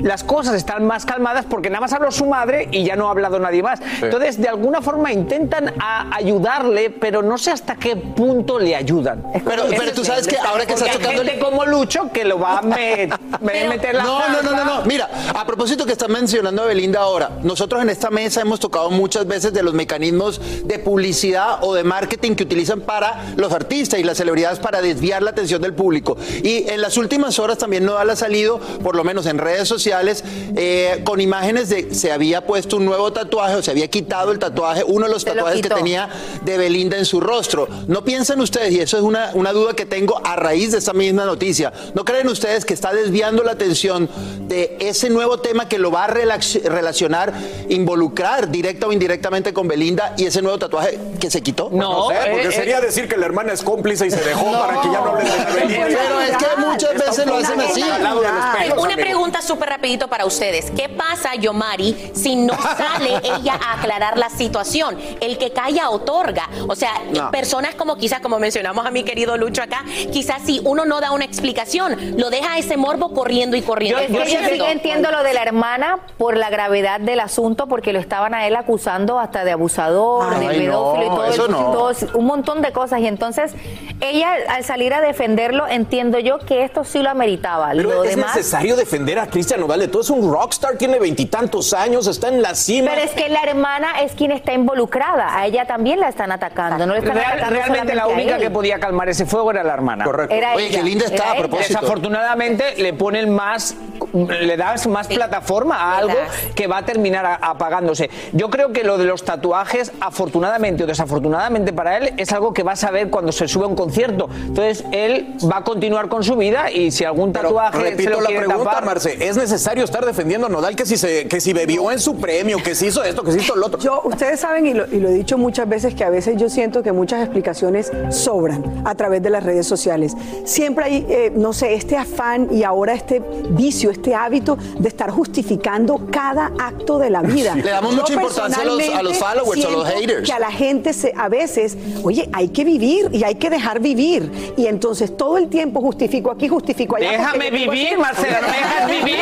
las cosas están más calmadas porque nada más habló su madre y ya no ha hablado nadie más. Entonces, de alguna forma intentan a- ayudarle, pero no sé hasta qué punto le ayudan. Pero- pero tú sabes que ahora que estás hay tocando- gente como Lucho que lo va a me- me- meter la No, no, no, no, no. Mira, a propósito que están mencionando a Belinda ahora, nosotros en esta mesa hemos tocado muchas veces de los mecanismos de publicidad o de marketing que utilizan para los artistas y las celebridades para desviar la atención del público. Y en las últimas horas también Nodal ha salido, por lo menos en redes sociales, eh, con imágenes de se había puesto un nuevo tatuaje o se había quitado el tatuaje, uno de los lo tatuajes que tenía de Belinda en su rostro. ¿No piensan ustedes, y eso es una, una duda que tengo a raíz de esta misma noticia, ¿no creen ustedes que está desviando la atención de ese nuevo tema que lo va a relax- relacionar, involucrar directa o indirectamente con Belinda y ese nuevo tatuaje que se quitó? No, sé, eh, porque sería decir que la hermana es cómplice y se dejó para que ya no hablen de Belinda. Pero es que muchas veces lo hacen así. Al lado de los Ay, pelos, Una amigo. pregunta súper rapidito para ustedes. ¿Qué pasa, Yomari, si no sale ella a aclarar la situación? El que calla otorga. O sea, No. personas como quizás, como mencionamos a mi querido Lucho acá, quizás si uno no da una explicación, lo deja ese morbo corriendo y corriendo. Yo sí que entiendo lo de la hermana por la gravedad del asunto, porque lo estaban a él acusando hasta de abusador, Ay, de pedófilo y todo, eso el- no. todo- un montón de cosas. Y entonces, ella al salir a defenderlo, entiendo yo que esto sí lo ameritaba. Pero lo es demás. necesario defender a Cristian Nodal de todo. Es un rockstar, tiene veintitantos años, está en la cima. Pero es que la hermana es quien está involucrada. A ella también la están atacando. No le están Real- atacando realmente la única que podía calmar ese fuego era la hermana. Correcto. Era Oye, ella, qué linda está, a propósito. Desafortunadamente le ponen más, le das más plataforma a algo que va a terminar apagándose. Yo creo que lo de los tatuajes, afortunadamente o desafortunadamente para él, es algo que va a saber cuando se sube a un concierto. Entonces él va a continuar con su vida y si algún tatuaje se Repito Eh, lo la pregunta, tapar, Marce. ¿Es necesario estar defendiendo a Nodal que si, se, que si bebió en su premio, que si hizo esto, que si hizo lo otro? Yo, ustedes saben, y lo, y lo he dicho muchas veces, que a veces yo siento que muchas explicaciones sobran a través de las redes sociales. Siempre hay, eh, no sé, este afán y ahora este vicio, este hábito de estar justificando cada acto de la vida. Le damos Yo mucha importancia a los- a los followers, a los haters. Que a la gente se, a veces, oye, hay que vivir y hay que dejar vivir. Y entonces todo el tiempo justifico aquí, justifico allá. Déjame vivir, así- Marcela, no me dejas vivir.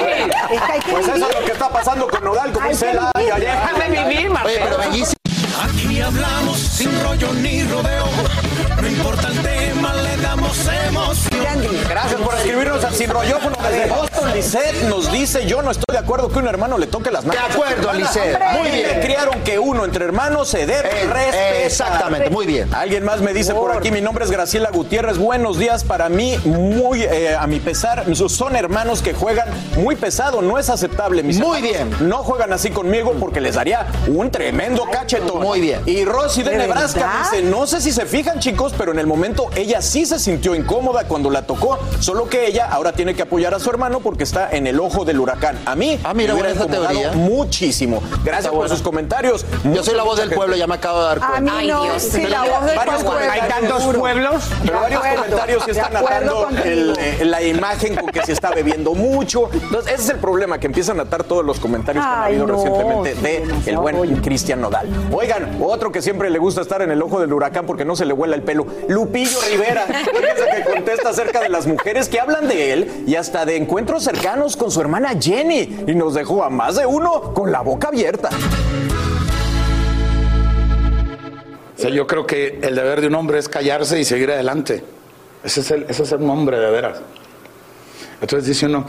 Es que hay que Pues eso es lo que está pasando con Nodal, vivir. ay, ay. Déjame vivir, Oye, pero bellísimo. Aquí hablamos sin rollo ni rodeo. No importa el tema, le damos emoción. Gracias por escribirnos al sin rollófono desde Boston. Lisette nos dice, yo no estoy de acuerdo que un hermano le toque las manos. De acuerdo, Lisette. Muy bien. bien. Criaron que uno entre hermanos se debe Eh, respetar. exactamente, muy bien. Alguien más me dice por aquí, mi nombre es Graciela Gutiérrez. Buenos días para mí, muy eh, a mi pesar. Son hermanos que juegan muy pesado, no es aceptable. Mis Muy hermanos bien. No juegan así conmigo porque les daría un tremendo cachetón. Muy bien. Y Rosy de, ¿De Nebraska verdad? dice, no sé si se fijan chicos, pero en el momento ella sí se sintió incómoda cuando la tocó, solo que ella ahora tiene que apoyar a su hermano porque está en el ojo del huracán. A mí Ah, mira, me hubiera esa teoría. muchísimo. Gracias por sus comentarios. Yo soy la voz del pueblo, ya me acabo de dar A mí cuenta. Ay, no, Dios. sí, la voz del varios pueblo. hay tantos seguro. pueblos, pero varios acuerdo, comentarios sí de están el, eh, la imagen con que se está bebiendo mucho. Entonces, ese es el problema, que empiezan a atar todos los comentarios que han habido no, recientemente sí, de el buen. Cristian Nodal. Oigan, otro que siempre le gusta estar en el ojo del huracán porque no se le vuela el pelo, Lupillo Rivera. Que contesta acerca de las mujeres que hablan de él y hasta de encuentros cercanos con su hermana Jenny. Y nos dejó a más de uno con la boca abierta. Yo creo que el deber de un hombre es callarse y seguir adelante. Ese es, el, ese es un hombre de veras. Entonces dice uno,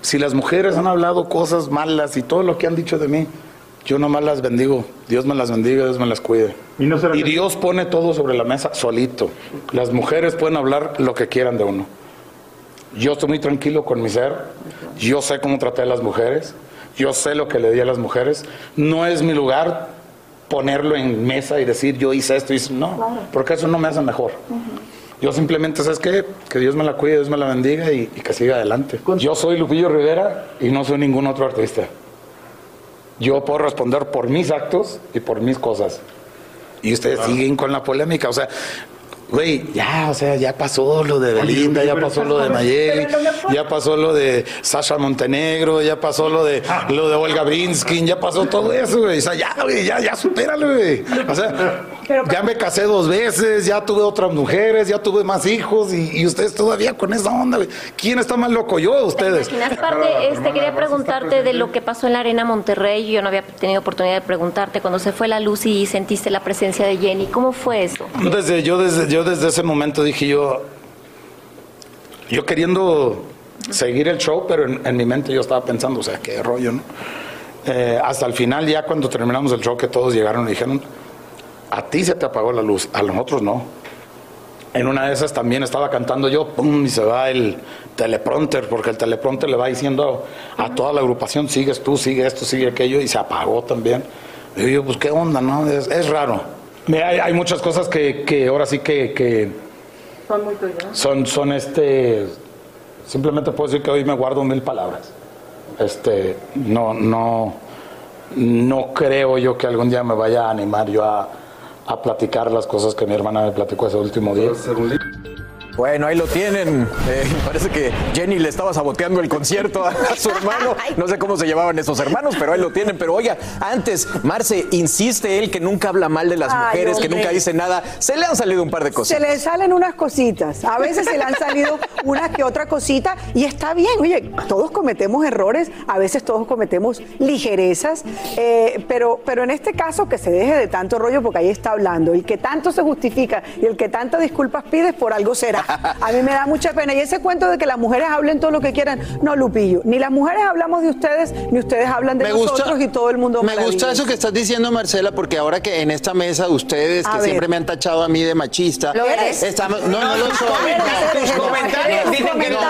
si las mujeres han hablado cosas malas y todo lo que han dicho de mí, yo nomás las bendigo. Dios me las bendiga, Dios me las cuide. Y, Dios pone todo sobre la mesa solito. Las mujeres pueden hablar lo que quieran de uno. Yo estoy muy tranquilo con mi ser. Yo sé cómo traté a las mujeres. Yo sé lo que le di a las mujeres. No es mi lugar ponerlo en mesa y decir yo hice esto y hice... No, porque eso no me hace mejor. Yo simplemente, ¿sabes qué? Que Dios me la cuide, Dios me la bendiga y, y que siga adelante. Yo soy Lupillo Rivera y no soy ningún otro artista. Yo puedo responder por mis actos y por mis cosas. Y ustedes siguen con la polémica. O sea, güey, ya, o sea, ya pasó lo de Belinda, ya pasó lo de Nayeli, ya pasó lo de Sasha Montenegro, ya pasó lo de lo de Olga Brinskin, ya pasó todo eso, güey. O sea, ya, güey, ya, ya supéralo, güey. O sea, ya me casé dos veces, ya tuve otras mujeres, ya tuve más hijos y, y ustedes todavía con esa onda. ¿Quién está más loco? Yo o ustedes. Imaginas parte, este, quería preguntarte de lo que pasó en la Arena Monterrey. Yo no había tenido oportunidad de preguntarte cuando se fue la luz y sentiste la presencia de Jenny. ¿Cómo fue eso? Yo desde, yo desde, yo desde ese momento dije yo, yo queriendo seguir el show, pero en, en mi mente yo estaba pensando, o sea, qué rollo, ¿no? Eh, hasta el final, ya cuando terminamos el show, que todos llegaron y dijeron, a ti se te apagó la luz, a nosotros no. En una de esas también estaba cantando yo, pum, y se va el teleprompter, porque el teleprompter le va diciendo a toda la agrupación, sigues tú, sigue esto, sigue aquello, y se apagó también. Y yo, pues qué onda, ¿no? Es, es raro. Mira, Hay, hay muchas cosas que, que ahora sí que, que Son muy tuyos. son, son este, simplemente puedo decir que hoy me guardo mil palabras. Este, no, no, no creo yo que algún día me vaya a animar yo a, a platicar las cosas que mi hermana me platicó ese último día. Bueno, ahí lo tienen. Eh, parece que Jenny le estaba saboteando el concierto a, a su hermano. No sé cómo se llevaban esos hermanos, pero ahí lo tienen. Pero oiga, antes, Marce, insiste él que nunca habla mal de las Ay, mujeres, que nunca dice nada. Se le han salido un par de Se cosas. le salen unas cositas. A veces se le han salido una que otra cosita y está bien. Oye, todos cometemos errores, a veces todos cometemos ligerezas, eh, pero, pero en este caso que se deje de tanto rollo porque ahí está hablando y que tanto se justifica y el que tantas disculpas pides por algo será. A mí me da mucha pena. Y ese cuento de que las mujeres hablen todo lo que quieran, no, Lupillo. Ni las mujeres hablamos de ustedes, ni ustedes hablan de Me gusta- nosotros y todo el mundo Me gusta eso que estás diciendo, Marcela, porque ahora que en esta mesa ustedes, A que ver. siempre me han tachado a mí de machista, ¿Lo eres? estamos, no, no, lo tus soy. No, tus comentarios dicen que no.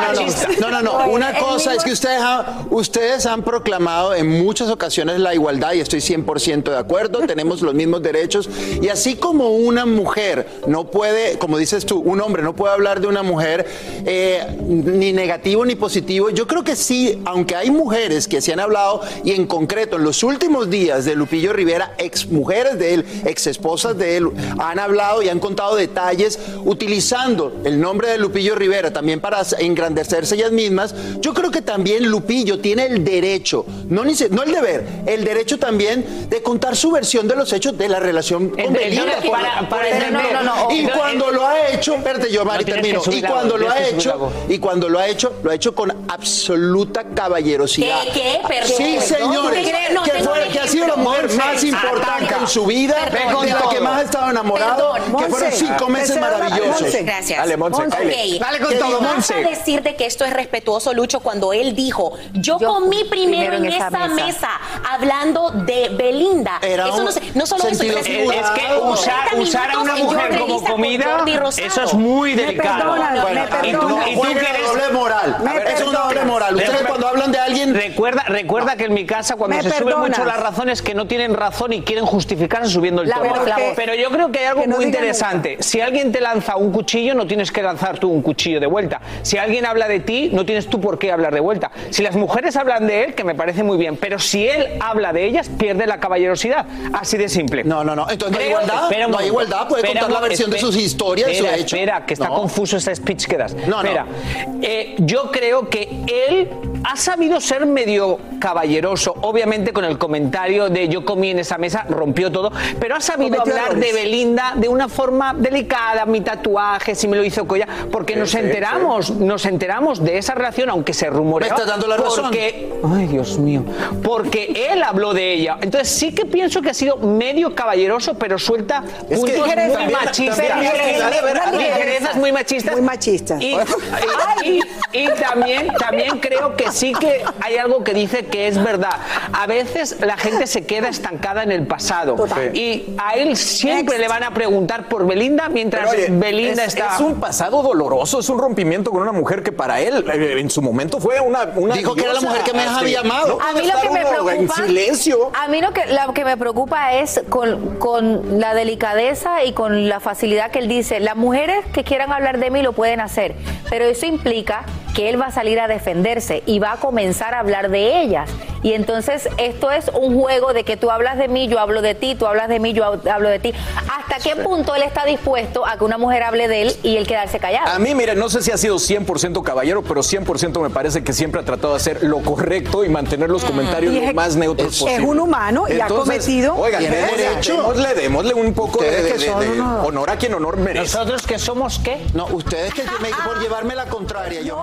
No, no, no. Oye, Una cosa es que ustedes han, ustedes han proclamado en muchas ocasiones la igualdad y estoy 100% de acuerdo. Tenemos los mismos derechos. Y así como una mujer no puede, como dices tú, un hombre no puede hablar de una mujer eh, ni negativo ni positivo, yo creo que sí, aunque hay mujeres que se han hablado y en concreto en los últimos días de Lupillo Rivera, ex mujeres de él, ex esposas de él, han hablado y han contado detalles utilizando el nombre de Lupillo Rivera también para engrandecerse ellas mismas. Yo creo que también Lupillo tiene el derecho, no, ni se- no el deber, el derecho también de contar su versión de los hechos de la relación con Belinda. no, no, no, y cuando lo ha hecho, espérate yo, Mari, termino. Y cuando lo ha hecho, y cuando lo ha hecho, lo ha hecho con absoluta caballerosidad. ¿Qué, qué? Perdón. Sí, señores. Que, fue- que ha sido la mujer más importante en su vida, Perdón. de la que más ha estado enamorado, Perdón. que fueron cinco meses maravillosos. Gracias. Dale, Monse. Dale con todo, Monse. Vas a decirte que esto es respetuoso, Lucho, cuando él dijo, yo, comí primero, en, esa, mesa. hablando de Belinda. Era eso no, se- no solo eso. Es que usar- 30 usar a una mujer como comida, eso es muy Me Bueno, me y tú- y tú la doble moral. Ver, es una doble moral. Ustedes Déjame- cuando hablan de alguien... Recuerda, recuerda que en mi casa cuando Me se suben perdonas. mucho las razones que no tienen razón y quieren justificarse subiendo el tono. Pero yo creo que hay algo Que no muy interesante. Si alguien te lanza un cuchillo, no tienes que lanzar tú un cuchillo de vuelta. Si alguien habla de ti, no tienes tú por qué hablar de vuelta. Si las mujeres hablan de él, que me parece muy bien, pero si él habla de ellas, pierde la caballerosidad. Así de simple. No, no, no. Entonces no hay igualdad. No hay igualdad. Puede contar la versión de sus historias, de su espera, hecho. Espera, que está No. Confuso ese speech que das. No, no. Espera. Eh, yo creo que él ha sabido ser medio caballeroso, obviamente con el comentario de yo comí en esa mesa, rompió todo, pero ha sabido Cometió hablar errores. de Belinda de una forma delicada, mi tatuaje, si me lo hizo Coya, porque Sí, nos sí, enteramos, nos enteramos de esa relación, aunque se rumoreaba. Me estás dando la razón. porque, Ay, Dios mío. Porque él habló de ella. Entonces sí que pienso que ha sido medio caballeroso, pero suelta que puntos ligereza, muy también- machistas. también- ligerezas muy machistas. Muy machistas. Y, y- y también, también creo que sí que hay algo que dice que es verdad. A veces la gente se queda estancada en el pasado. Total. Y a él siempre le van a preguntar por Belinda mientras oye, Belinda es, está. es un pasado doloroso, es un rompimiento con una mujer que para él eh, en su momento fue una, una Dijo que era la mujer que más este, había amado. no A mí lo que me preocupa. En silencio. A mí lo que, lo que me preocupa es con, con la delicadeza y con la facilidad que él dice. Las mujeres que quieran hablar de mí lo pueden hacer, pero eso implica que él va a salir a defenderse y va a comenzar a hablar de ellas. Y entonces esto es un juego de que tú hablas de mí, yo hablo de ti, tú hablas de mí, yo hablo de ti. ¿Hasta qué punto él está dispuesto a que una mujer hable de él y él quedarse callado? A mí, mire, no sé si ha sido 100% caballero, pero 100% me parece que siempre ha tratado de hacer lo correcto y mantener los comentarios Mm. Y lo es- más neutros es posible. un humano y ha cometido- Oigan, Tiene démosle, derecho. démosle, démosle un poco de, honor a quien honor merece. ¿Nosotros que somos qué? No, ustedes que me, por llevarme la contraria, yo.